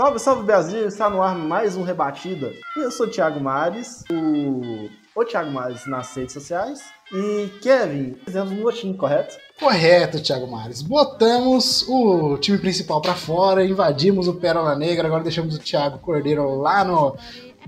Salve, salve Brasil! Está no ar mais um Rebatida. E eu sou o Thiago Mares, o, o Thiago Mares nas redes sociais. E Kevin, fizemos um votinho, correto? Correto, Thiago Mares. Botamos o time principal pra fora, invadimos o Pérola Negra, agora deixamos o Thiago Cordeiro lá no,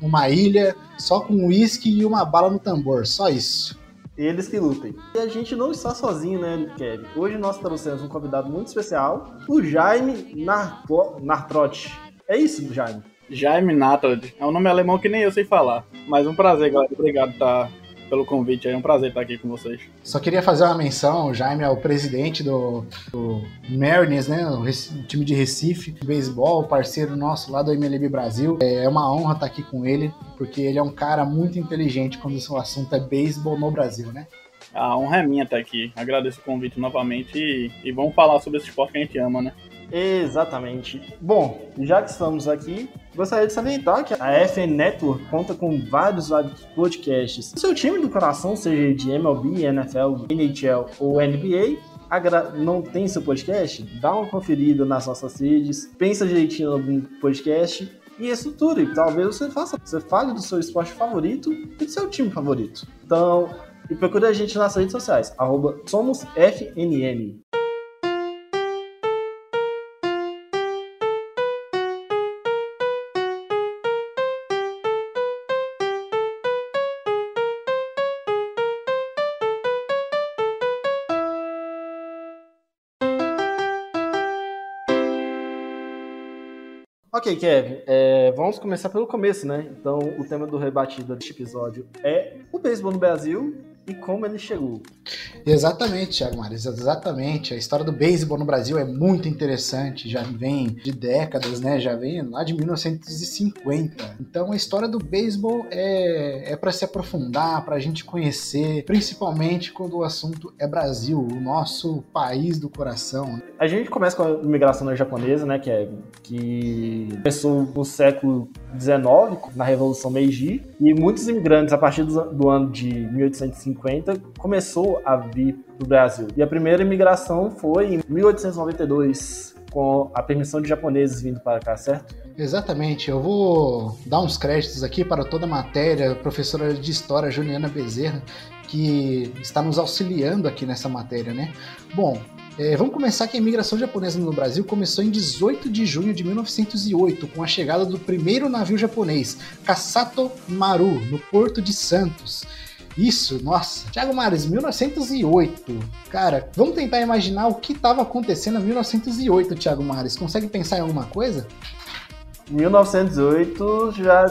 numa ilha, só com uísque e uma bala no tambor, só isso. Eles que lutem. E a gente não está sozinho, né, Kevin? Hoje nós trouxemos um convidado muito especial, o Jaime Narpo... Nartrotti. É isso, Jaime? Jaime Natrad. É um nome alemão que nem eu sei falar. Mas um prazer, galera. Obrigado tá, pelo convite. É um prazer estar aqui com vocês. Só queria fazer uma menção, o Jaime é o presidente do, do Mariners, né, o, time de Recife, de beisebol, parceiro nosso lá do MLB Brasil. É uma honra estar aqui com ele, porque ele é um cara muito inteligente quando o assunto é beisebol no Brasil, né? A honra é minha estar aqui. Agradeço o convite novamente e, e vamos falar sobre esse esporte que a gente ama, né? Exatamente. Bom, já que estamos aqui, gostaria de salientar que a FN Network conta com vários, podcasts. O seu time do coração, seja de MLB, NFL, NHL ou NBA, não tem seu podcast, dá uma conferida nas nossas redes, pensa direitinho em algum podcast e estruture. Talvez você faça, você fale do seu esporte favorito e do seu time favorito. Então, e procure a gente nas redes sociais, arroba SomosFNN. Ok, Kevin, é, vamos começar pelo começo, né? Então, o tema do rebatida deste episódio é o beisebol no Brasil e como ele chegou. Exatamente, Thiago Mares, exatamente. A história do beisebol no Brasil é muito interessante, já vem de décadas, né? Já vem lá de 1950. Então a história do beisebol é, é para se aprofundar, para a gente conhecer, principalmente quando o assunto é Brasil, o nosso país do coração. A gente começa com a imigração japonesa, né, Kevin? Que começou no século XIX, na Revolução Meiji, e muitos imigrantes, a partir do, ano de 1850, começou a vir para o Brasil. E a primeira imigração foi em 1892, com a permissão de japoneses vindo para cá, certo? Exatamente, eu vou dar uns créditos aqui para toda a matéria, a professora de História Juliana Bezerra, que está nos auxiliando aqui nessa matéria, né? Bom, é, vamos começar que a imigração japonesa no Brasil começou em 18 de junho de 1908, com a chegada do primeiro navio japonês, Kasato Maru, no Porto de Santos. Isso, nossa. Thiago Mares, 1908. Cara, vamos tentar imaginar o que estava acontecendo em 1908, Thiago Mares. Consegue pensar em alguma coisa? Em 1908, já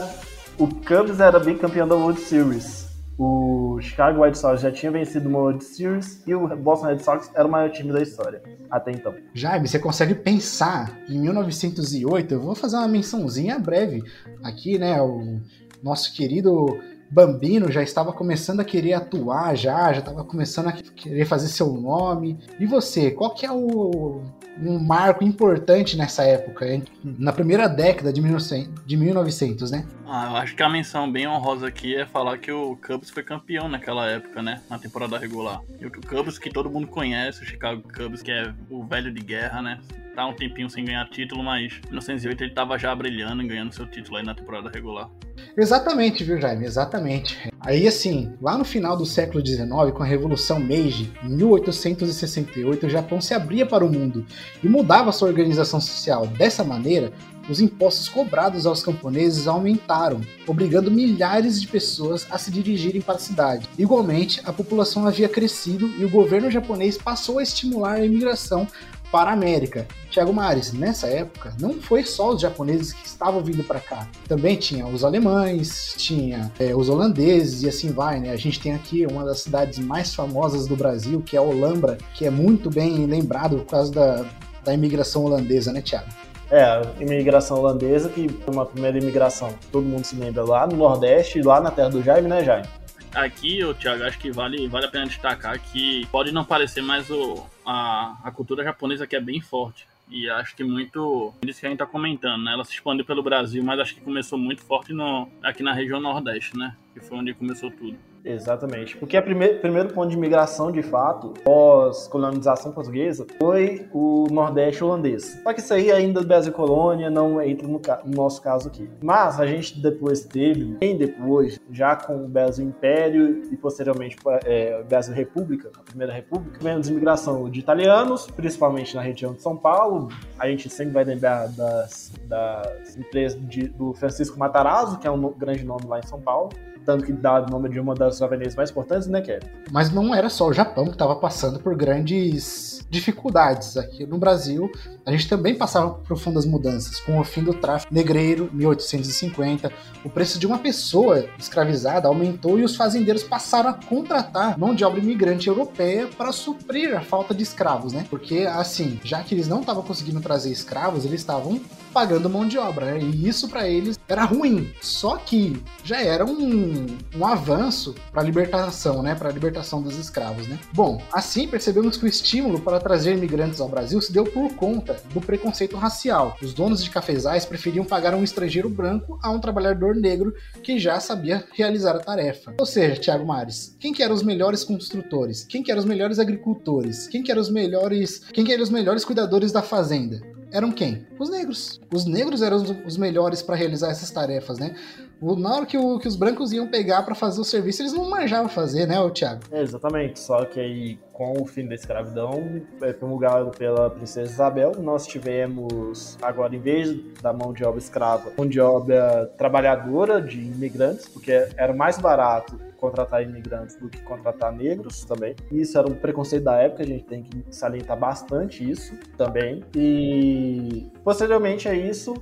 o Cubs era bicampeão da World Series. O Chicago White Sox já tinha vencido uma World Series e o Boston Red Sox era o maior time da história até então. Jaime, você consegue pensar em 1908? Eu vou fazer uma mençãozinha breve aqui, né? O nosso querido Bambino já estava começando a querer atuar, já, já estava começando a querer fazer seu nome. E você, qual que é o um marco importante nessa época, na primeira década de 1900, de 1900, né? Ah, eu acho que a menção bem honrosa aqui é falar que o Cubs foi campeão naquela época, né? Na temporada regular. E o Cubs que todo mundo conhece, o Chicago Cubs, que é o velho de guerra, né? Tá um tempinho sem ganhar título, mas em 1908 ele tava já brilhando e ganhando seu título aí na temporada regular. Exatamente, viu, Jaime? Exatamente. Aí, assim, lá no final do século XIX, com a Revolução Meiji, em 1868, o Japão se abria para o mundo e mudava sua organização social. Dessa maneira, os impostos cobrados aos camponeses aumentaram, obrigando milhares de pessoas a se dirigirem para a cidade. Igualmente, a população havia crescido e o governo japonês passou a estimular a imigração para a América. Tiago Mares, nessa época, não foi só os japoneses que estavam vindo para cá. Também tinha os alemães, tinha é, os holandeses e assim vai, né? A gente tem aqui uma das cidades mais famosas do Brasil, que é Olambra, que é muito bem lembrado por causa da, da imigração holandesa, né, Tiago? É, a imigração holandesa, que foi uma primeira imigração, todo mundo se lembra, lá no Nordeste, lá na terra do Jaime, né, Jaime? Aqui, ô, Thiago, acho que vale, vale a pena destacar que pode não parecer, mas o, a, a cultura japonesa aqui é bem forte. E acho que muito disso que a gente tá comentando, né? Ela se expandiu pelo Brasil, mas acho que começou muito forte no, aqui na região Nordeste, né? Que foi onde começou tudo. Exatamente. Porque o primeiro, primeiro ponto de migração, de fato, pós-colonização portuguesa, foi o Nordeste holandês. Só que isso aí ainda do Brasil Colônia não entra no, no, nosso caso aqui. Mas a gente depois teve, bem depois, já com o Brasil Império e posteriormente é, o Brasil República, a Primeira República, tivemos imigração de italianos, principalmente na região de São Paulo. A gente sempre vai lembrar das, das empresas de, do Francisco Matarazzo, que é um grande nome lá em São Paulo tanto que dá o nome de uma das avenidas mais importantes, né, Kevin? Mas não era só o Japão que estava passando por grandes dificuldades. Aqui no Brasil, a gente também passava por profundas mudanças, com o fim do tráfico negreiro, 1850, o preço de uma pessoa escravizada aumentou e os fazendeiros passaram a contratar mão de obra imigrante europeia para suprir a falta de escravos, né? Porque, assim, já que eles não estavam conseguindo trazer escravos, eles estavam pagando mão de obra, né? E isso para eles era ruim. Só que já era um, um avanço para a libertação, né? Para a libertação dos escravos, né? Bom, assim percebemos que o estímulo para trazer imigrantes ao Brasil se deu por conta do preconceito racial. Os donos de cafezais preferiam pagar um estrangeiro branco a um trabalhador negro que já sabia realizar a tarefa. Ou seja, Thiago Mares, quem que eram os melhores construtores? Quem que eram os melhores agricultores? Quem que eram os melhores, quem que eram os melhores cuidadores da fazenda? Eram quem? Os negros. Os negros eram os melhores para realizar essas tarefas, né? Na hora que, o, que os brancos iam pegar para fazer o serviço, eles não manjavam fazer, né, o Thiago? É, exatamente. Só que aí, com o fim da escravidão, é, promulgado pela princesa Isabel, nós tivemos, agora, em vez da mão de obra escrava, mão de obra trabalhadora de imigrantes, porque era mais barato contratar imigrantes do que contratar negros também. Isso era um preconceito da época, a gente tem que salientar bastante isso também. E posteriormente a isso,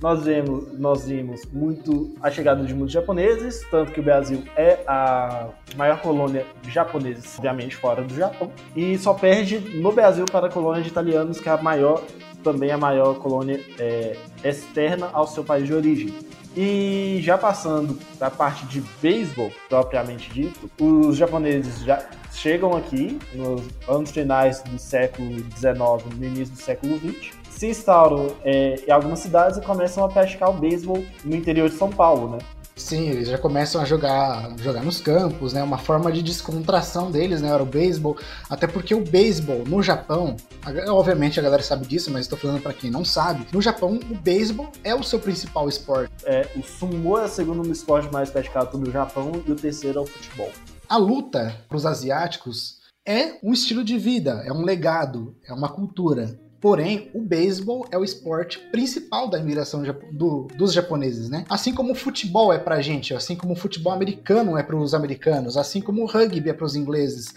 nós vemos, nós vimos muito a chegada de muitos japoneses, tanto que o Brasil é a maior colônia de japoneses, obviamente fora do Japão, e só perde no Brasil para a colônia de italianos, que é a maior, também a maior colônia é, externa ao seu país de origem. E já passando da parte de beisebol, propriamente dito, os japoneses já chegam aqui nos anos finais do século XIX, no início do século XX, se instauram é, em algumas cidades e começam a praticar o beisebol no interior de São Paulo, né? Sim, eles já começam a jogar, jogar nos campos, né? Uma forma de descontração deles, né? Era o beisebol. Até porque o beisebol no Japão, obviamente a galera sabe disso, mas estou falando para quem não sabe. No Japão, o beisebol é o seu principal esporte. É, o sumo é o segundo esporte mais praticado no Japão e o terceiro é o futebol. A luta para os asiáticos é um estilo de vida, é um legado, é uma cultura. Porém, o beisebol é o esporte principal da imigração do, dos japoneses, né? Assim como o futebol é pra gente, assim como o futebol americano é para os americanos, assim como o rugby é para os ingleses.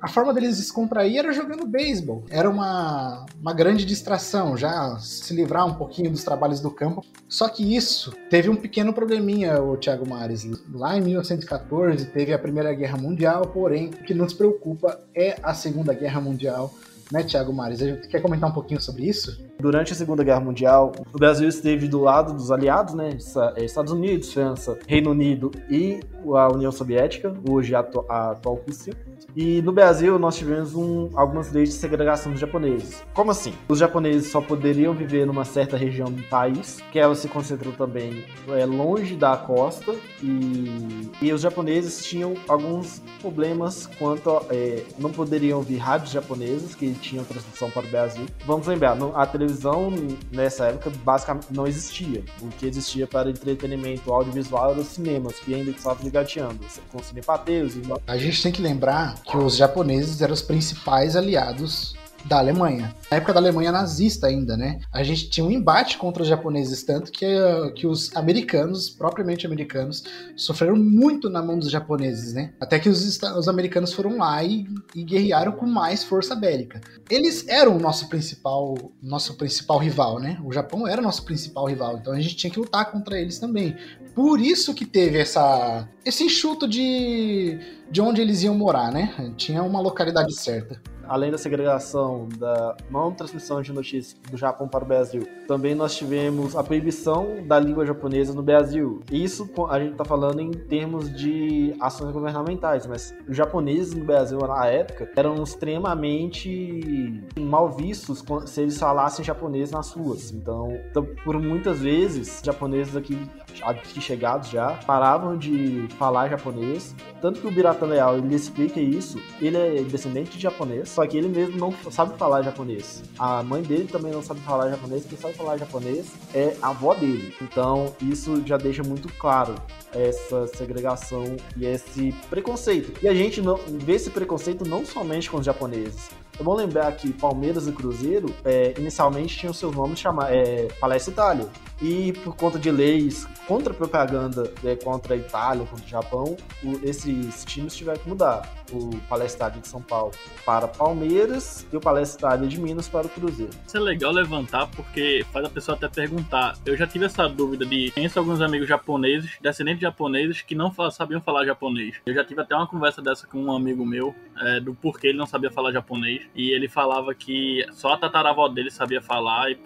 A forma deles descontrair era jogando beisebol. Era uma, uma grande distração, já se livrar um pouquinho dos trabalhos do campo. Só que isso teve um pequeno probleminha, o Thiago Mares. Lá em 1914 teve a Primeira Guerra Mundial, porém, o que nos preocupa é a Segunda Guerra Mundial né, Tiago Mares? Quer comentar um pouquinho sobre isso? Durante a Segunda Guerra Mundial, o Brasil esteve do lado dos aliados, né? Estados Unidos, França, Reino Unido e a União Soviética, hoje a, atual Rússia. E no Brasil nós tivemos um, algumas leis de segregação dos japoneses. Como assim? Os japoneses só poderiam viver numa certa região do país, que ela se concentrou também é, longe da costa, e, e os japoneses tinham alguns problemas quanto a, é, não poderiam ouvir rádios japoneses que tinham transmissão para o Brasil. Vamos lembrar, a televisão nessa época basicamente não existia. O que existia para entretenimento audiovisual eram os cinemas, que ainda estavam ligateando, com cinepateiros e... A gente tem que lembrar que os japoneses eram os principais aliados da Alemanha. Na época da Alemanha nazista ainda, né? A gente tinha um embate contra os japoneses, tanto que, uh, que os americanos, propriamente americanos, sofreram muito na mão dos japoneses, né? Até que os, os americanos foram lá e, e guerrearam com mais força bélica. Eles eram o nosso principal, nosso principal rival, né? O Japão era o nosso principal rival, então a gente tinha que lutar contra eles também. Por isso que teve essa, esse enxuto de, de onde eles iam morar, né? Tinha uma localidade certa além da segregação, da não transmissão de notícias do Japão para o Brasil, também nós tivemos a proibição da língua japonesa no Brasil. Isso a gente está falando em termos de ações governamentais, mas os japoneses no Brasil na época eram extremamente mal vistos se eles falassem japonês nas ruas. Então, então por muitas vezes, japoneses aqui aqui chegados já paravam de falar japonês, tanto que o Birata Leal ele explica isso, ele é descendente de japonês, só que ele mesmo não sabe falar japonês. A mãe dele também não sabe falar japonês, quem sabe falar japonês é a avó dele. Então isso já deixa muito claro essa segregação e esse preconceito. E a gente não vê esse preconceito não somente com os japoneses. É bom lembrar que Palmeiras e Cruzeiro é, inicialmente tinham seus nomes chamar é, Palestra Itália. E por conta de leis contra propaganda é, contra a Itália, contra o Japão, o, esses times tiveram que mudar. O Palestra de São Paulo para Palmeiras e o Palestra de Minas para o Cruzeiro. Isso é legal levantar porque faz a pessoa até perguntar. Eu já tive essa dúvida de conheço alguns amigos japoneses, descendentes japoneses, que não sabiam falar japonês. Eu já tive até uma conversa dessa com um amigo meu, é, do porquê ele não sabia falar japonês. E ele falava que só a tataravó dele sabia falar e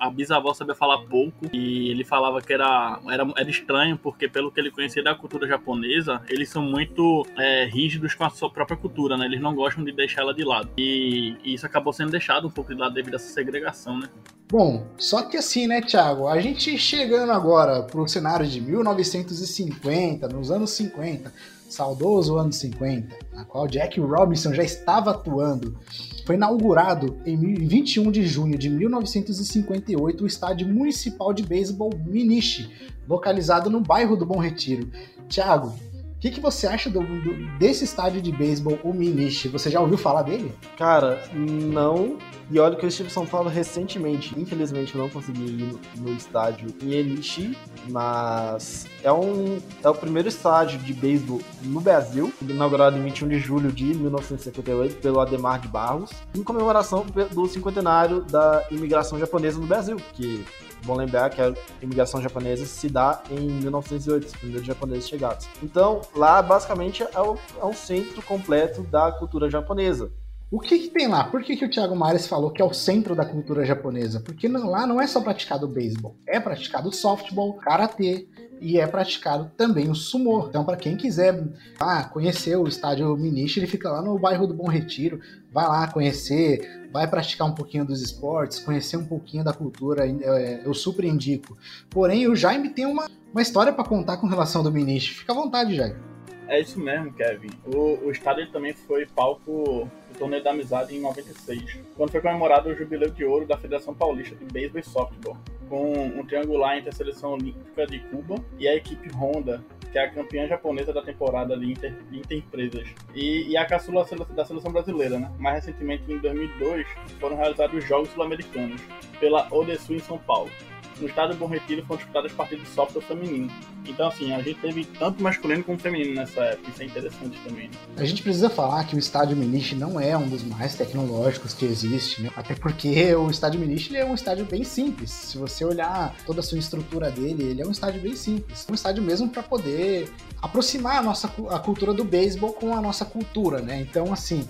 a bisavó sabia falar pouco. E ele falava que era, era, era estranho, porque pelo que ele conhecia da cultura japonesa, eles são muito é, rígidos com a sua própria cultura, né? Eles não gostam de deixar ela de lado. E, e isso acabou sendo deixado um pouco de lado devido a essa segregação, né? Bom, só que assim, né, Thiago? A gente chegando agora pro cenário de 1950, nos anos 50, saudoso ano 50, na qual Jack Robinson já estava atuando. Foi inaugurado em 21 de junho de 1958 o estádio municipal de beisebol Minichi, localizado no bairro do Bom Retiro. Thiago, o que, que você acha do, do, desse estádio de beisebol, o Minichi? Você já ouviu falar dele? Cara, não. E olha que eu estive em São Paulo recentemente. Infelizmente eu não consegui ir no, no estádio Elixir, mas é, um, é o primeiro estádio de beisebol no Brasil, inaugurado em 21 de julho de 1958 pelo Ademar de Barros, em comemoração do cinquentenário da imigração japonesa no Brasil, que Bom lembrar que a imigração japonesa se dá em 1908, os primeiros japoneses chegados. Então, lá basicamente é, é um centro completo da cultura japonesa. O que, que, tem lá? Por que, que o Thiago Mares falou que é o centro da cultura japonesa? Porque não, lá não é só praticado beisebol, é praticado softball, karatê e é praticado também o sumo. Então, para quem quiser ah, conhecer o estádio Minichi, ele fica lá no bairro do Bom Retiro. Vai lá conhecer, vai praticar um pouquinho dos esportes, conhecer um pouquinho da cultura. É, eu super indico. Porém, o Jaime tem uma, uma história para contar com relação do Minichi. Fica à vontade, Jaime. É isso mesmo, Kevin. O, o estádio também foi palco do Torneio da Amizade em 96, quando foi comemorado o Jubileu de Ouro da Federação Paulista de Beisebol e Softball, com um triangular entre a Seleção Olímpica de Cuba e a equipe Honda, que é a campeã japonesa da temporada de Inter, Inter Empresas, e, e a caçula da seleção brasileira. Né? Mais recentemente, em 2002, foram realizados os Jogos Sul-Americanos pela Odesu em São Paulo no estado do Bom Retiro foram disputadas partidas de softball feminino. Então, assim, a gente teve tanto masculino como feminino nessa época. Isso é interessante também. Né? A gente precisa falar que o estádio Minichi não é um dos mais tecnológicos que existe, né? Até porque o estádio Minichi é um estádio bem simples. Se você olhar toda a sua estrutura dele, ele é um estádio bem simples. Um estádio mesmo para poder aproximar a nossa a cultura do beisebol com a nossa cultura, né? Então, assim,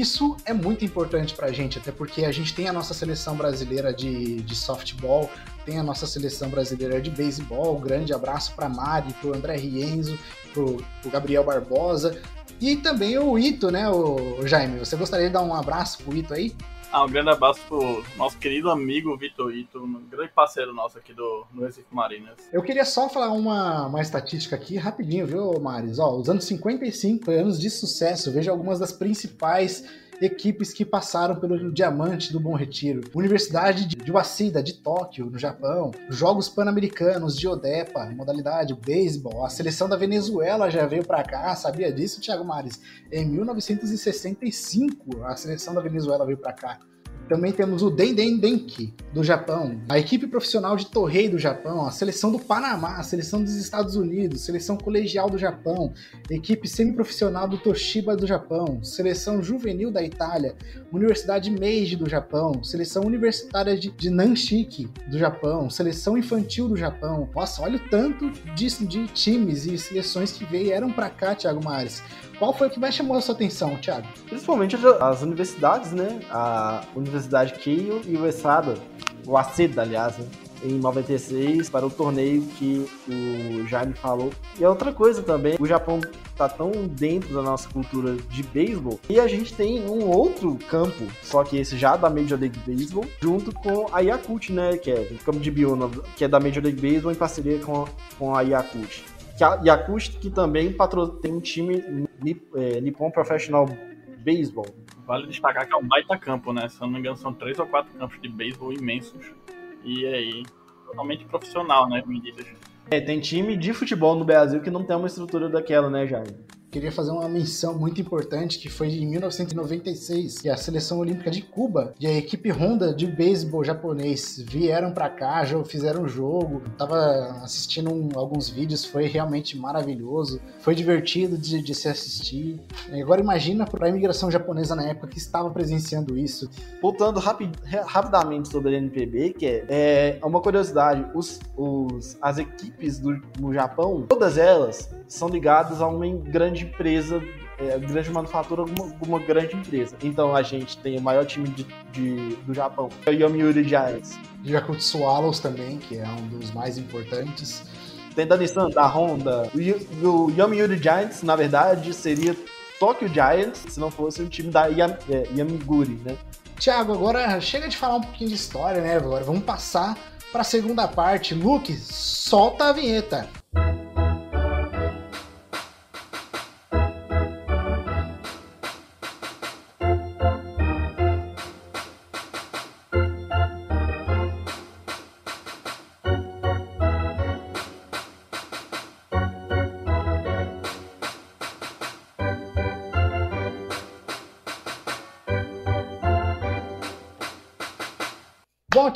isso é muito importante para a gente, até porque a gente tem a nossa seleção brasileira de, de softball, tem a nossa seleção brasileira de beisebol. Grande abraço para Mari, para André Rienzo, para Gabriel Barbosa e também o Ito, né, o Jaime? Você gostaria de dar um abraço pro Ito aí? Ah, um grande abraço pro nosso querido amigo Vitor Ito, um grande parceiro nosso aqui do, Recife Marinas. Eu queria só falar uma, uma estatística aqui rapidinho, viu, Maris? Ó, os anos 55 anos de sucesso, veja algumas das principais equipes que passaram pelo Diamante do Bom Retiro, Universidade de Waseda, de Tóquio, no Japão, Jogos Pan-Americanos de Odepa, modalidade beisebol, a seleção da Venezuela já veio para cá, sabia disso, Thiago Mares? Em 1965, a seleção da Venezuela veio para cá. Também temos o Denden Denki, do Japão, a equipe profissional de Torrei do Japão, a seleção do Panamá, a seleção dos Estados Unidos, seleção colegial do Japão, equipe semiprofissional do Toshiba do Japão, seleção juvenil da Itália, Universidade Meiji do Japão, seleção universitária de, de Nanshiki do Japão, seleção infantil do Japão. Nossa, olha o tanto de, de times e seleções que vieram para cá, Thiago Mares. Qual foi o que mais chamou a sua atenção, Thiago? Principalmente as universidades, né? A Universidade Keio e o Esada, o ACEDA, aliás, né? em 96 para o torneio que o Jaime falou. E é outra coisa também, o Japão tá tão dentro da nossa cultura de beisebol e a gente tem um outro campo, só que esse já da Major League Baseball, junto com a Yakult, né, que é o campo de Biona, que é da Major League Baseball em parceria com, com a Yakult. Yakult que também tem um time é, Nippon Professional Baseball. Vale destacar que é um baita campo, né? Se eu não me engano, são três ou quatro campos de beisebol imensos. E aí, totalmente profissional, né, medidas. É, tem time de futebol no Brasil que não tem uma estrutura daquela, né, Jair? Queria fazer uma menção muito importante que foi em 1996, que a seleção olímpica de Cuba e a equipe Honda de beisebol japonês vieram para cá, já fizeram um jogo. Tava assistindo um, alguns vídeos, foi realmente maravilhoso, foi divertido de, de se assistir. Agora imagina para a imigração japonesa na época que estava presenciando isso. Voltando rapid, rapidamente sobre a NPB, que é, é uma curiosidade, os, os, as equipes do, no Japão, todas elas são ligadas a uma grande empresa, é, grande manufatura, alguma, alguma grande empresa. Então a gente tem o maior time de, de do Japão, é o Yomiuri Giants. Yakult Swallows também, que é um dos mais importantes. Tem da Nissan, da Honda. O, o Yomiuri Giants, na verdade, seria Tokyo Giants, se não fosse um time da Yam, é, Yamiguri, né? Tiago, agora chega de falar um pouquinho de história, né? Agora vamos passar para a segunda parte. Luke, solta a vinheta.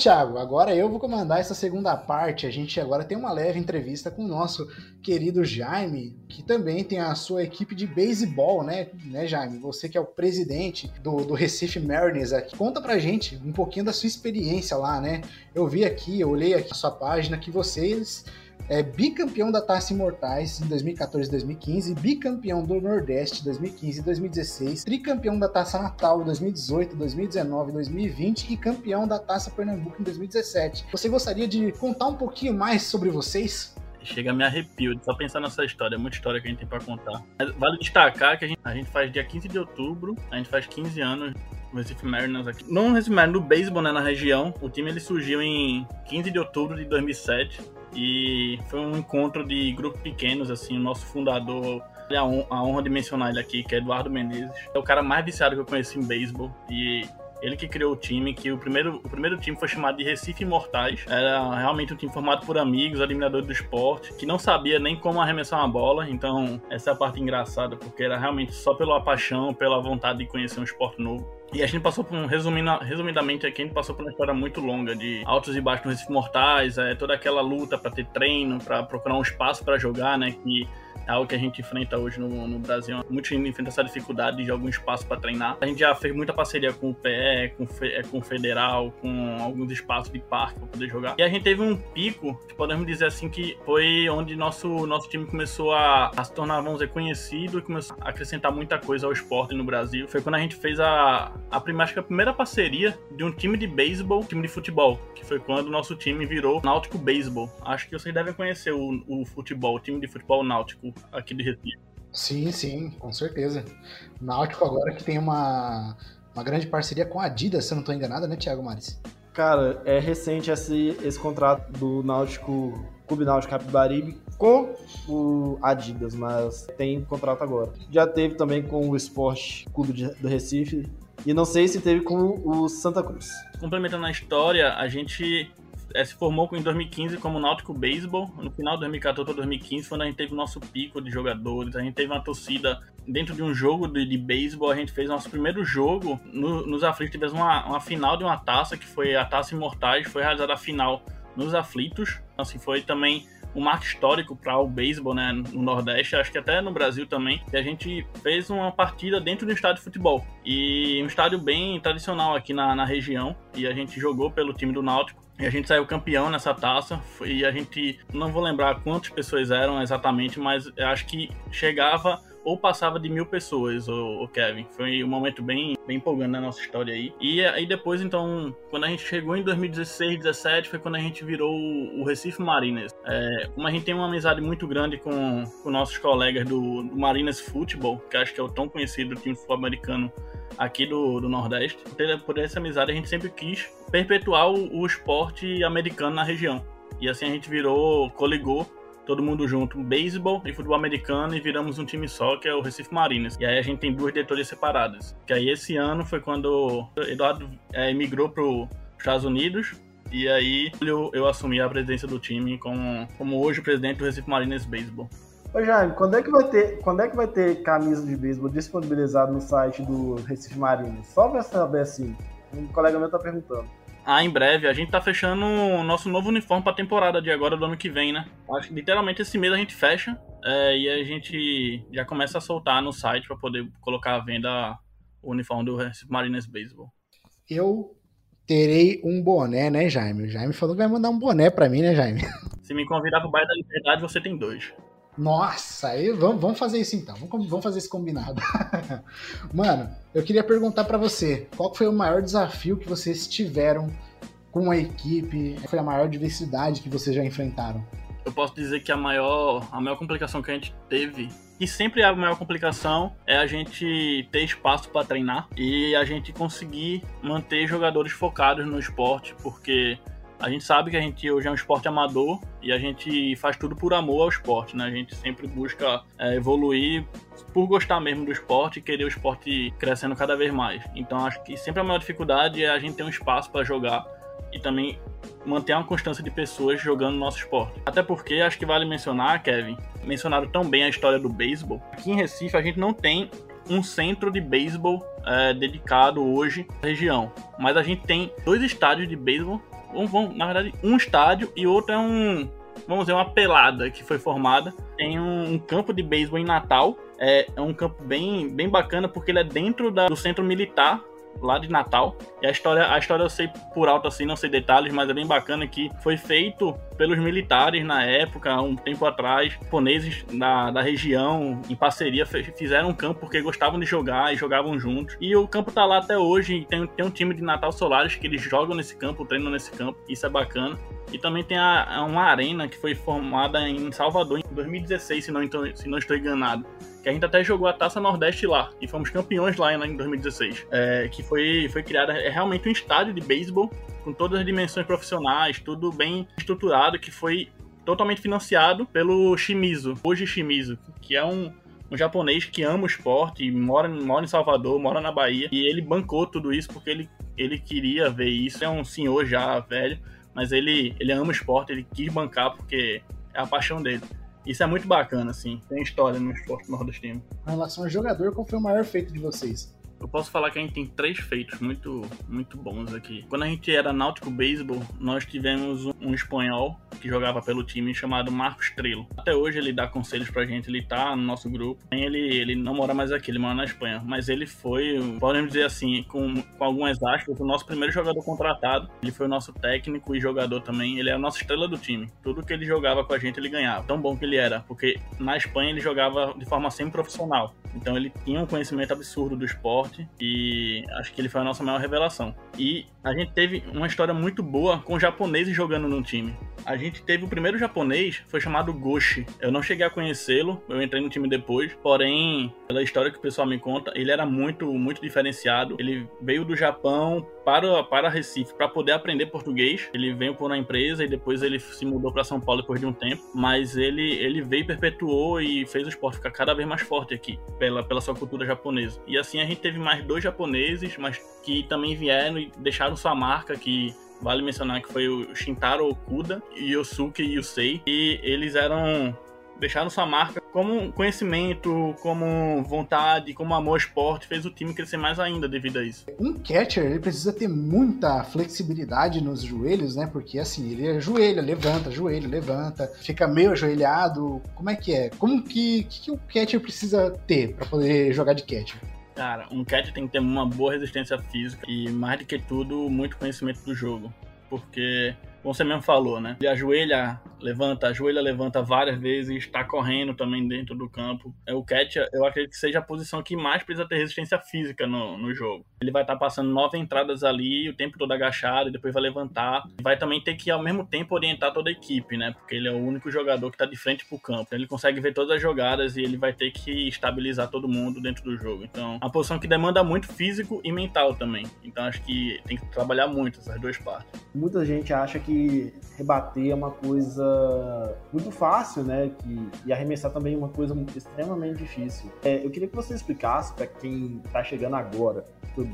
Thiago, agora eu vou comandar essa segunda parte. A gente agora tem uma leve entrevista com o nosso querido Jaime, que também tem a sua equipe de beisebol, né? né, Jaime? Você que é o presidente do, do Recife Mariners aqui. Conta pra gente um pouquinho da sua experiência lá, né? Eu vi aqui, eu olhei aqui a sua página que vocês é bicampeão da Taça Imortais em 2014 e 2015, bicampeão do Nordeste 2015 e 2016, tricampeão da Taça Natal 2018, 2019 2020 e campeão da Taça Pernambuco em 2017. Você gostaria de contar um pouquinho mais sobre vocês? Chega a me arrepio só pensar nessa história, é muita história que a gente tem para contar. Vale destacar que a gente, a gente faz dia 15 de outubro, a gente faz 15 anos no Recife Mariners aqui. Não Recife Mariners, no beisebol, né, na região. O time ele surgiu em 15 de outubro de 2007 e foi um encontro de grupos pequenos, assim, o nosso fundador, a honra de mencionar ele aqui, que é Eduardo Menezes. É o cara mais viciado que eu conheci em beisebol e ele que criou o time, que o primeiro, o primeiro time foi chamado de Recife Imortais. Era realmente um time formado por amigos, admiradores do esporte, que não sabia nem como arremessar uma bola. Então, essa é a parte engraçada, porque era realmente só pela paixão, pela vontade de conhecer um esporte novo. E a gente passou por um, resumidamente aqui, a gente passou por uma história muito longa de altos e baixos no Recife Mortais, é, toda aquela luta para ter treino, para procurar um espaço para jogar, né? Que algo que a gente enfrenta hoje no, no Brasil. Gente enfrenta essa dificuldade de algum espaço para treinar. A gente já fez muita parceria com o PE, com, é, com o Federal, com alguns espaços de parque para poder jogar. E a gente teve um pico, podemos dizer assim, que foi onde nosso, nosso time começou a, a se tornar, vamos dizer, conhecido e começou a acrescentar muita coisa ao esporte no Brasil. Foi quando a gente fez a, a, primeira, a primeira parceria de um time de beisebol, time de futebol, que foi quando o nosso time virou Náutico Beisebol. Acho que vocês devem conhecer o, o futebol, o time de futebol náutico aqui de Recife. Sim, sim, com certeza. O Náutico agora que tem uma, uma grande parceria com a Adidas, se eu não estou enganado, né, Thiago Mares? Cara, é recente esse, esse contrato do Náutico, Clube Náutico Capibaribe com o Adidas, mas tem contrato agora. Já teve também com o Esporte Clube de, do Recife, E não sei se teve com o Santa Cruz. Complementando a história, a gente é, se formou em 2015 como Náutico Baseball. No final de 2014 para 2015 foi quando a gente teve o nosso pico de jogadores. A gente teve uma torcida dentro de um jogo de, de beisebol. A gente fez nosso primeiro jogo no, nos aflitos. Tivemos uma, uma final de uma taça, que foi a Taça Imortais. Foi realizada a final nos aflitos. Então, assim, foi também um marco histórico para o beisebol né, no Nordeste, acho que até no Brasil também. E a gente fez uma partida dentro do estádio de futebol. E um estádio bem tradicional aqui na, na região. E a gente jogou pelo time do Náutico. E a gente saiu campeão nessa taça. E a gente, não vou lembrar quantas pessoas eram exatamente, mas acho que chegava ou passava de mil pessoas, o, Kevin. Foi um momento bem, bem empolgante na nossa história aí. E aí depois, então, quando a gente chegou em 2016, 2017, foi quando a gente virou o Recife Mariners. É, como a gente tem uma amizade muito grande com, com nossos colegas do, do Mariners Football, que acho que é o tão conhecido time futebol americano aqui do, do Nordeste, por essa amizade a gente sempre quis perpetuar o, o esporte americano na região. E assim a gente virou, coligou todo mundo junto, beisebol e futebol americano, e viramos um time só, que é o Recife Mariners. E aí a gente tem duas diretorias separadas. Que aí esse ano foi quando Eduardo é, migrou para os Estados Unidos, e aí eu, eu, assumi a presidência do time como, como hoje presidente do Recife Mariners Baseball. Ô Jaime, quando é que vai ter, quando é que vai ter camisa de beisebol disponibilizado no site do Recife Mariners? Só pra saber assim. Um colega meu tá perguntando. Ah, em breve. A gente tá fechando o nosso novo uniforme pra temporada de agora do ano que vem, né? Acho que literalmente esse mês a gente fecha é, e a gente já começa a soltar no site para poder colocar à venda o uniforme do Mariners Baseball. Eu terei um boné, né, Jaime? O Jaime falou que vai mandar um boné para mim, né, Jaime? Se me convidar pro bairro da Liberdade, você tem dois. Nossa, aí vamos, vamos fazer isso então. Vamos, vamos fazer esse combinado. Mano, eu queria perguntar para você, qual foi o maior desafio que vocês tiveram com a equipe? Qual foi a maior diversidade que vocês já enfrentaram? Eu posso dizer que a maior, a maior complicação que a gente teve, e sempre a maior complicação, é a gente ter espaço para treinar e a gente conseguir manter jogadores focados no esporte, porque a gente sabe que a gente hoje é um esporte amador e a gente faz tudo por amor ao esporte, né? A gente sempre busca é, evoluir por gostar mesmo do esporte e querer o esporte crescendo cada vez mais. Então acho que sempre a maior dificuldade é a gente ter um espaço para jogar e também manter uma constância de pessoas jogando nosso esporte. Até porque acho que vale mencionar, Kevin, mencionaram tão bem a história do beisebol. Aqui em Recife a gente não tem um centro de beisebol é, dedicado hoje à região, mas a gente tem dois estádios de beisebol um, um, na verdade, um estádio e outro é um, vamos dizer, uma pelada que foi formada. Tem um, um campo de beisebol em Natal. É, é, um campo bem, bem bacana porque ele é dentro da, do centro militar lá de Natal. E a história, a história eu sei por alto assim, não sei detalhes, mas é bem bacana que foi feito pelos militares na época, um tempo atrás, japoneses da, da região, em parceria, fizeram um campo porque gostavam de jogar e jogavam juntos. E o campo tá lá até hoje, tem, tem um time de Natal Solares que eles jogam nesse campo, treinam nesse campo, isso é bacana. E também tem a, uma arena que foi formada em Salvador em 2016, se não, então, se não estou enganado que a gente até jogou a Taça Nordeste lá e fomos campeões lá em 2016. É, que foi, foi criada é realmente um estádio de beisebol com todas as dimensões profissionais, tudo bem estruturado, que foi totalmente financiado pelo Shimizu, hoje Shimizu, que é um, um japonês que ama o esporte, mora, mora em Salvador, mora na Bahia, e ele bancou tudo isso porque ele, ele queria ver isso. É um senhor já velho, mas ele, ele ama o esporte, ele quis bancar porque é a paixão dele. Isso é muito bacana, assim. Tem história no esporte nordestino. Em relação ao jogador, qual foi o maior feito de vocês? Eu posso falar que a gente tem três feitos muito, muito bons aqui. Quando a gente era Náutico Baseball, nós tivemos um espanhol que jogava pelo time chamado Marcos Trelo. Até hoje ele dá conselhos pra gente, ele tá no nosso grupo. Ele, ele não mora mais aqui, ele mora na Espanha. Mas ele foi, podemos dizer assim, com, com algumas aspas, o nosso primeiro jogador contratado. Ele foi o nosso técnico e jogador também. Ele era a nossa estrela do time. Tudo que ele jogava com a gente, ele ganhava. Tão bom que ele era, porque na Espanha ele jogava de forma semi-profissional. Então ele tinha um conhecimento absurdo do esporte e acho que ele foi a nossa maior revelação. E a gente teve uma história muito boa com japoneses jogando no time. A gente teve o primeiro japonês, foi chamado Goshi. Eu não cheguei a conhecê-lo, eu entrei no time depois, porém, pela história que o pessoal me conta, ele era muito, muito diferenciado. Ele veio do Japão para, para Recife para poder aprender português. Ele veio por uma empresa e depois ele se mudou para São Paulo depois de um tempo, mas ele, ele veio, perpetuou e fez o esporte ficar cada vez mais forte aqui, pela, pela sua cultura japonesa. E assim a gente teve mais dois japoneses, mas que também vieram e deixaram sua marca, que Vale mencionar que foi o Shintaro Okuda, Yosuke Yusei, e eles eram deixaram sua marca como conhecimento, como vontade, como amor ao esporte, fez o time crescer mais ainda devido a isso. Um catcher, ele precisa ter muita flexibilidade nos joelhos, né? Porque assim, ele ajoelha, levanta, ajoelha, levanta, fica meio ajoelhado. Como é que é? Como que, que, que o catcher precisa ter para poder jogar de catcher? Cara, um catcher tem que ter uma boa resistência física e, mais do que tudo, muito conhecimento do jogo. Porque como você mesmo falou, né? Ele ajoelha, levanta, ajoelha, levanta várias vezes, está correndo também dentro do campo. É o catcher, eu acredito que seja a posição que mais precisa ter resistência física no, no jogo. Ele vai estar tá passando nove entradas ali, o tempo todo agachado, e depois vai levantar. Vai também ter que, ao mesmo tempo, orientar toda a equipe, né? Porque ele é o único jogador que está de frente pro campo. Ele consegue ver todas as jogadas e ele vai ter que estabilizar todo mundo dentro do jogo. Então, é uma posição que demanda muito físico e mental também. Então, acho que tem que trabalhar muito essas duas partes. Muita gente acha que que rebater é uma coisa muito fácil, né? Que, e arremessar também é uma coisa extremamente difícil. É, eu queria que você explicasse para quem está chegando agora no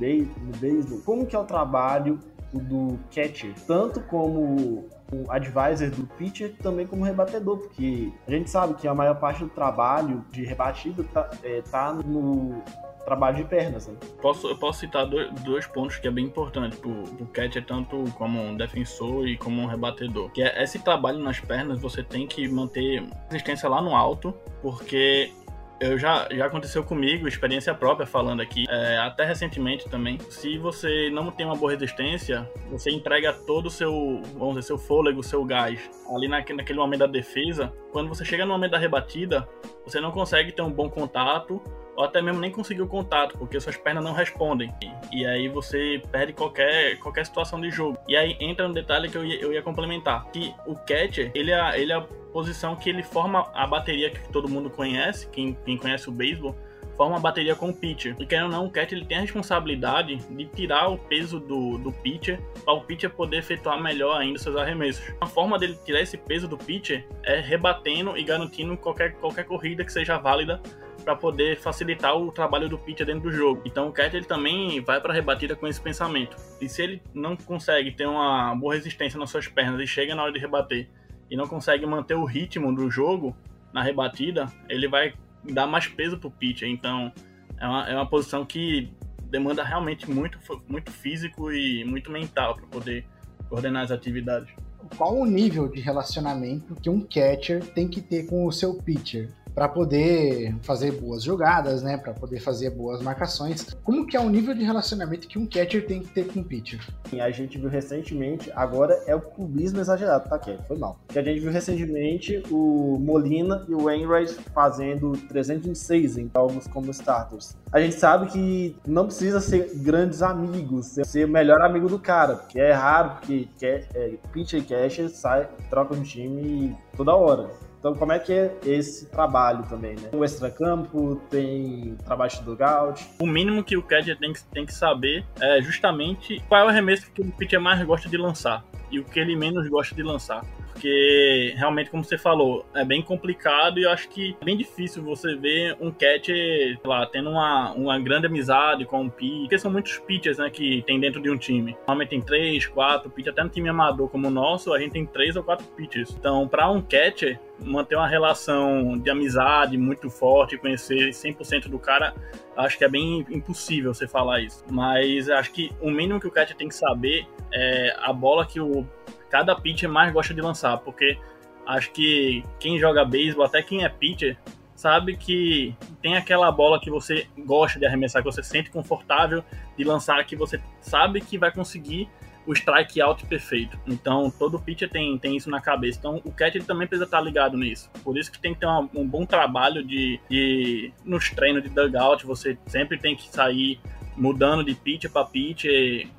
beisebol como que é o trabalho do catcher, tanto como o advisor do pitcher, também como rebatedor, porque a gente sabe que a maior parte do trabalho de rebatida tá, é, tá no trabalho de pernas. Né? Posso, eu posso citar dois, dois pontos que é bem importante pro, pro catcher, tanto como um defensor e como um rebatedor. Que é esse trabalho nas pernas, você tem que manter resistência lá no alto, porque eu já, já aconteceu comigo, experiência própria falando aqui, é, até recentemente também. Se você não tem uma boa resistência, você entrega todo o seu, vamos dizer, seu fôlego, seu gás ali na, naquele momento da defesa. Quando você chega no momento da rebatida, você não consegue ter um bom contato ou até mesmo nem conseguir o contato, porque suas pernas não respondem. E aí você perde qualquer, qualquer situação de jogo. E aí entra um detalhe que eu ia, eu ia complementar, que o catcher, ele é, ele é a posição que ele forma a bateria que todo mundo conhece, quem, quem conhece o beisebol, forma a bateria com o pitcher. E querendo ou não, o catcher ele tem a responsabilidade de tirar o peso do, do pitcher para o pitcher poder efetuar melhor ainda seus arremessos. A forma dele tirar esse peso do pitcher é rebatendo e garantindo qualquer, qualquer corrida que seja válida para poder facilitar o trabalho do pitcher dentro do jogo. Então o catcher ele também vai para a rebatida com esse pensamento. E se ele não consegue ter uma boa resistência nas suas pernas e chega na hora de rebater e não consegue manter o ritmo do jogo na rebatida, ele vai dar mais peso pro pitcher. Então é uma, é uma posição que demanda realmente muito, muito físico e muito mental para poder coordenar as atividades. Qual o nível de relacionamento que um catcher tem que ter com o seu pitcher? Para poder fazer boas jogadas, né? Para poder fazer boas marcações. Como que é o nível de relacionamento que um catcher tem que ter com o pitcher? A gente viu recentemente, agora é o clubismo exagerado, tá, Kevin? Foi mal. Que a gente viu recentemente o Molina e o Wainwright fazendo 306 em jogos como starters. A gente sabe que não precisa ser grandes amigos, ser o melhor amigo do cara, porque é raro, porque é, pitcher e catcher sai, trocam de time toda hora. Então, como é que é esse trabalho também, né? O extracampo, tem trabalho de dugout. O mínimo que o catcher tem que, tem que saber é justamente qual é o arremesso que o pitcher mais gosta de lançar e o que ele menos gosta de lançar porque realmente, como você falou, é bem complicado e eu acho que é bem difícil você ver um catcher lá, tendo uma, uma grande amizade com um pitcher, porque são muitos pitchers né, que tem dentro de um time. Normalmente tem três, quatro pitchers, até no time amador como o nosso, a gente tem três ou quatro pitchers. Então, para um catcher, manter uma relação de amizade muito forte, conhecer 100% do cara, acho que é bem impossível você falar isso. Mas acho que o mínimo que o catcher tem que saber é a bola que o cada pitcher mais gosta de lançar, porque acho que quem joga beisebol, até quem é pitcher, sabe que tem aquela bola que você gosta de arremessar, que você sente confortável de lançar, que você sabe que vai conseguir o strike out perfeito. Então, todo pitcher tem, tem isso na cabeça. Então, o catcher também precisa estar ligado nisso. Por isso que tem que ter uma, um bom trabalho de, de nos treinos de dugout, você sempre tem que sair mudando de pitch para pitch,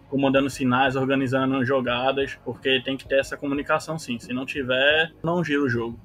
comandando sinais, organizando jogadas, porque tem que ter essa comunicação sim. Se não tiver, não gira o jogo.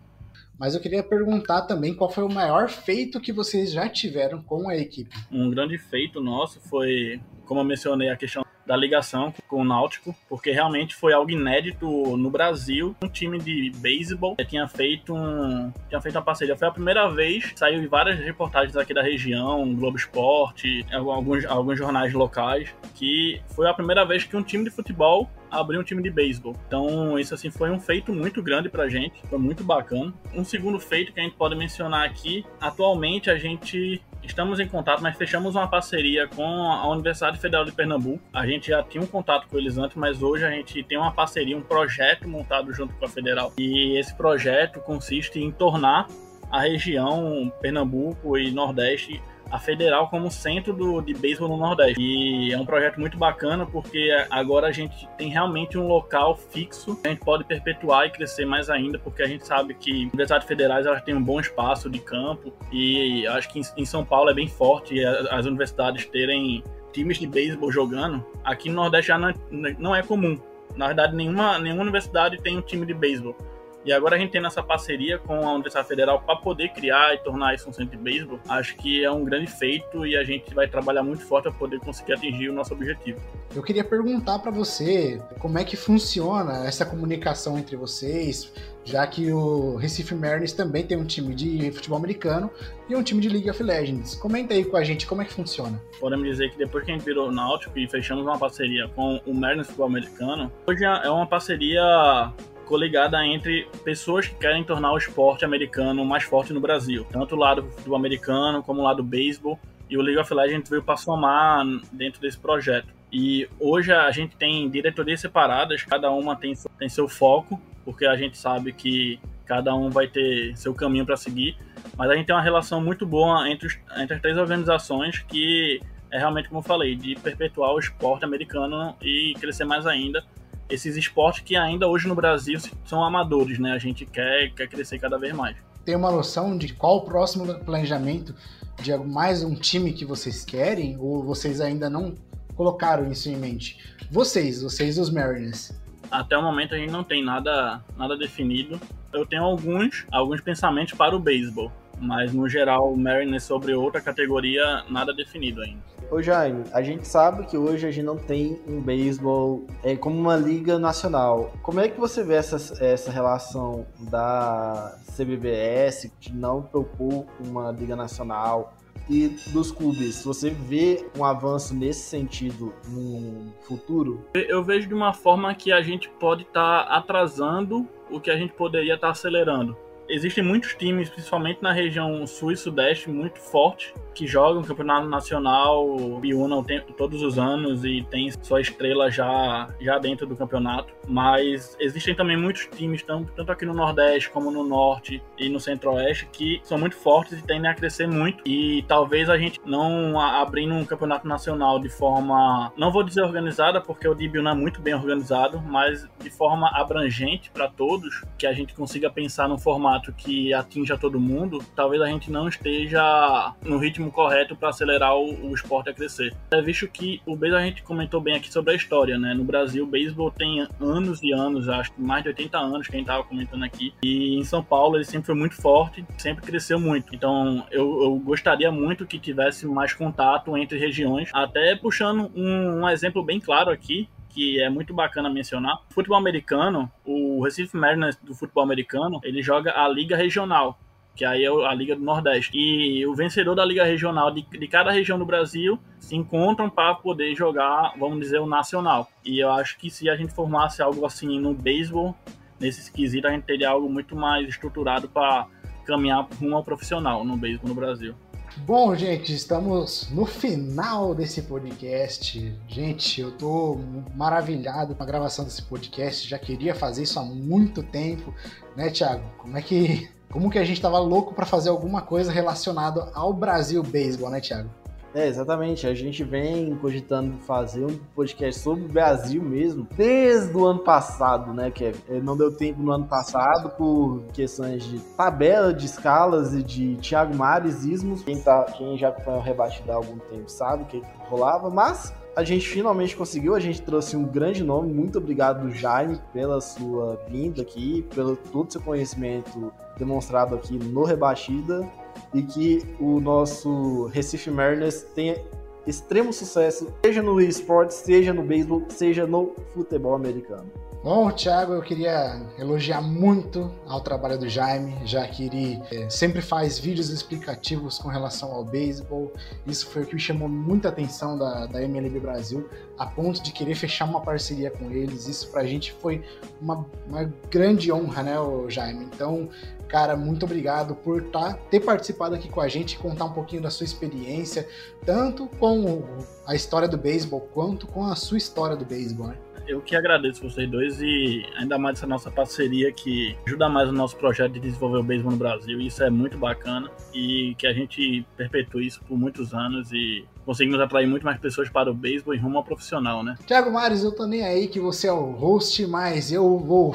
Mas eu queria perguntar também qual foi o maior feito que vocês já tiveram com a equipe. Um grande feito nosso foi, como eu mencionei, a questão da ligação com o Náutico, porque realmente foi algo inédito no Brasil. Um time de beisebol tinha feito um, tinha feito uma parceria. Foi a primeira vez, saiu em várias reportagens aqui da região, Globo Esporte, alguns, alguns jornais locais, que foi a primeira vez que um time de futebol abriu um time de beisebol. Então, isso assim foi um feito muito grande pra gente, foi muito bacana. Um segundo feito que a gente pode mencionar aqui, atualmente a gente estamos em contato, mas fechamos uma parceria com a Universidade Federal de Pernambuco. A gente já tinha um contato com eles antes, mas hoje a gente tem uma parceria, um projeto montado junto com a Federal. E esse projeto consiste em tornar a região Pernambuco e Nordeste a Federal como centro do, de beisebol no Nordeste. E é um projeto muito bacana porque agora a gente tem realmente um local fixo que a gente pode perpetuar e crescer mais ainda, porque a gente sabe que universidades federais elas têm um bom espaço de campo e acho que em São Paulo é bem forte as universidades terem times de beisebol jogando. Aqui no Nordeste já não é, comum. Na verdade, nenhuma, nenhuma universidade tem um time de beisebol. E agora a gente tem essa parceria com a Universidade Federal para poder criar e tornar isso um centro de beisebol. Acho que é um grande feito e a gente vai trabalhar muito forte para poder conseguir atingir o nosso objetivo. Eu queria perguntar para você como é que funciona essa comunicação entre vocês, já que o Recife Mariners também tem um time de futebol americano e um time de League of Legends. Comenta aí com a gente como é que funciona. Podemos dizer que depois que a gente virou Náutico e fechamos uma parceria com o Mariners Futebol Americano, hoje é uma parceria coligada entre pessoas que querem tornar o esporte americano mais forte no Brasil, tanto o lado do americano como o lado do beisebol. E o League of Legends veio para somar dentro desse projeto. E hoje a gente tem diretorias separadas, cada uma tem, tem seu foco, porque a gente sabe que cada um vai ter seu caminho para seguir. Mas a gente tem uma relação muito boa entre, os, entre as três organizações que é realmente, como eu falei, de perpetuar o esporte americano e crescer mais ainda esses esportes que ainda hoje no Brasil são amadores, né? A gente quer, quer crescer cada vez mais. Tem uma noção de qual o próximo planejamento de mais um time que vocês querem? Ou vocês ainda não colocaram isso em mente? Vocês, vocês os Mariners. Até o momento a gente não tem nada, nada definido. Eu tenho alguns, alguns pensamentos para o beisebol, mas no geral o Mariners sobre outra categoria nada definido ainda. Ô Jaime, a gente sabe que hoje a gente não tem um beisebol é, como uma liga nacional. Como é que você vê essa, essa relação da CBBS de não propor uma liga nacional e dos clubes? Você vê um avanço nesse sentido no futuro? Eu vejo de uma forma que a gente pode estar tá atrasando o que a gente poderia estar tá acelerando. Existem muitos times, principalmente na região sul e sudeste, muito fortes, que jogam campeonato nacional e unam todos os anos e tem sua estrela já, já dentro do campeonato. Mas existem também muitos times, tanto, tanto aqui no Nordeste como no Norte e no Centro-Oeste, que são muito fortes e tendem a crescer muito. E talvez a gente não abrindo um campeonato nacional de forma, não vou dizer organizada, porque o DBU não é muito bem organizado, mas de forma abrangente para todos, que a gente consiga pensar num formato que atinja todo mundo, talvez a gente não esteja no ritmo correto para acelerar o, o, esporte a crescer. É visto que o beisebol a gente comentou bem aqui sobre a história, né? No Brasil, o beisebol tem anos e anos, acho que mais de 80 anos que a gente estava comentando aqui. E em São Paulo ele sempre foi muito forte, sempre cresceu muito. Então eu, eu gostaria muito que tivesse mais contato entre regiões, até puxando um, um exemplo bem claro aqui, que é muito bacana mencionar. Futebol americano, o Recife Mariners do futebol americano, ele joga a liga regional que aí é a Liga do Nordeste. E o vencedor da Liga Regional de, de cada região do Brasil se encontram para poder jogar, vamos dizer, o Nacional. E eu acho que se a gente formasse algo assim no beisebol, nesse esquisito, a gente teria algo muito mais estruturado para caminhar rumo ao profissional no beisebol no Brasil. Bom, gente, estamos no final desse podcast. Gente, eu tô maravilhado com a gravação desse podcast. Já queria fazer isso há muito tempo, né, Thiago? Como é que como que a gente tava louco para fazer alguma coisa relacionada ao Brasil Baseball, né, Thiago? É, exatamente. A gente vem cogitando fazer um podcast sobre o Brasil mesmo desde o ano passado, né, Kevin? É, não deu tempo no ano passado por questões de tabela, de escalas e de Thiago Mares, Ismos. Quem, tá, quem já acompanhou o rebatido há algum tempo sabe o que rolava, mas a gente finalmente conseguiu, a gente trouxe um grande nome. Muito obrigado, Jaime, pela sua vinda aqui, pelo todo seu conhecimento demonstrado aqui no Rebatida e que o nosso Recife Mariners tenha extremo sucesso, seja no esportes, seja no beisebol, seja no futebol americano. Bom, Thiago, eu queria elogiar muito ao trabalho do Jaime, já que ele é, sempre faz vídeos explicativos com relação ao beisebol. Isso foi o que chamou muita atenção da, da MLB Brasil, a ponto de querer fechar uma parceria com eles. Isso pra gente foi uma, uma grande honra, né, Jaime? Então, cara, muito obrigado por tá, ter participado aqui com a gente, contar um pouquinho da sua experiência, tanto com a história do beisebol quanto com a sua história do beisebol. Né? eu que agradeço vocês dois e ainda mais essa nossa parceria que ajuda mais o nosso projeto de desenvolver o beisebol no Brasil. Isso é muito bacana e que a gente perpetue isso por muitos anos e conseguimos atrair muito mais pessoas para o beisebol e rumo ao profissional, né? Tiago Mares, eu tô nem aí que você é o host, mas eu vou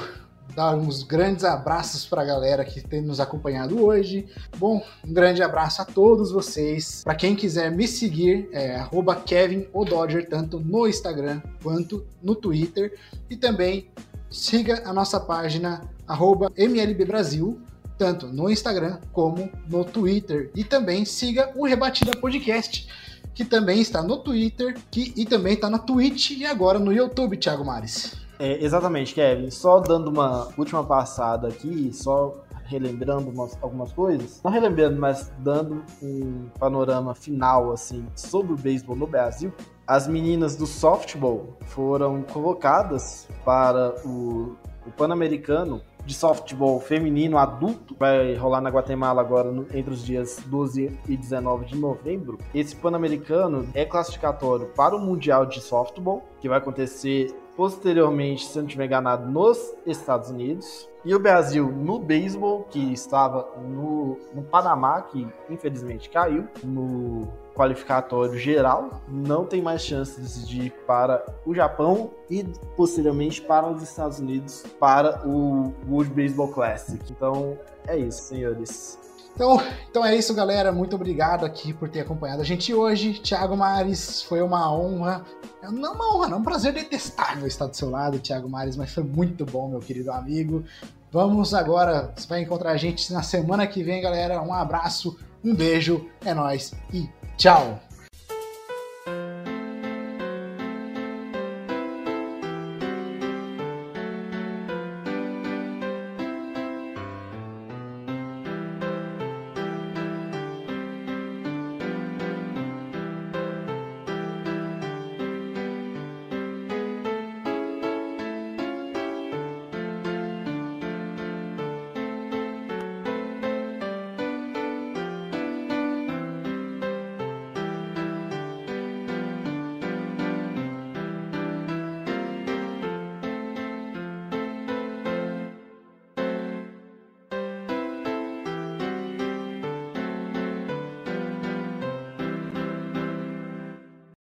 dar uns grandes abraços para a galera que tem nos acompanhado hoje. Bom, um grande abraço a todos vocês. Para quem quiser me seguir, é @kevin_ododger tanto no Instagram quanto no Twitter e também siga a nossa página @mlbbrasil tanto no Instagram como no Twitter e também siga o Rebatida Podcast que também está no Twitter que, e também está na Twitch e agora no YouTube, Thiago Mares. É, exatamente, Kevin. Só dando uma última passada aqui, só relembrando umas, algumas coisas. Não relembrando, mas dando um panorama final, assim, sobre o beisebol no Brasil. As meninas do softball foram convocadas para o, o Pan-Americano de softball feminino adulto, vai rolar na Guatemala agora no, entre os dias 12 e 19 de novembro. Esse Pan-Americano é classificatório para o Mundial de Softball, que vai acontecer posteriormente, se não estiver enganado, nos Estados Unidos. E o Brasil no beisebol, que estava no, no Panamá, que infelizmente caiu no qualificatório geral, não tem mais chances de ir para o Japão e posteriormente para os Estados Unidos para o World Baseball Classic. Então é isso, senhores. Então, então é isso, galera. Muito obrigado aqui por ter acompanhado a gente hoje. Thiago Mares, foi uma honra. Não uma honra, não, um prazer detestável estar do seu lado, Thiago Mares, mas foi muito bom, meu querido amigo. Vamos agora, você vai encontrar a gente na semana que vem, galera. Um abraço, um beijo, é nós e tchau!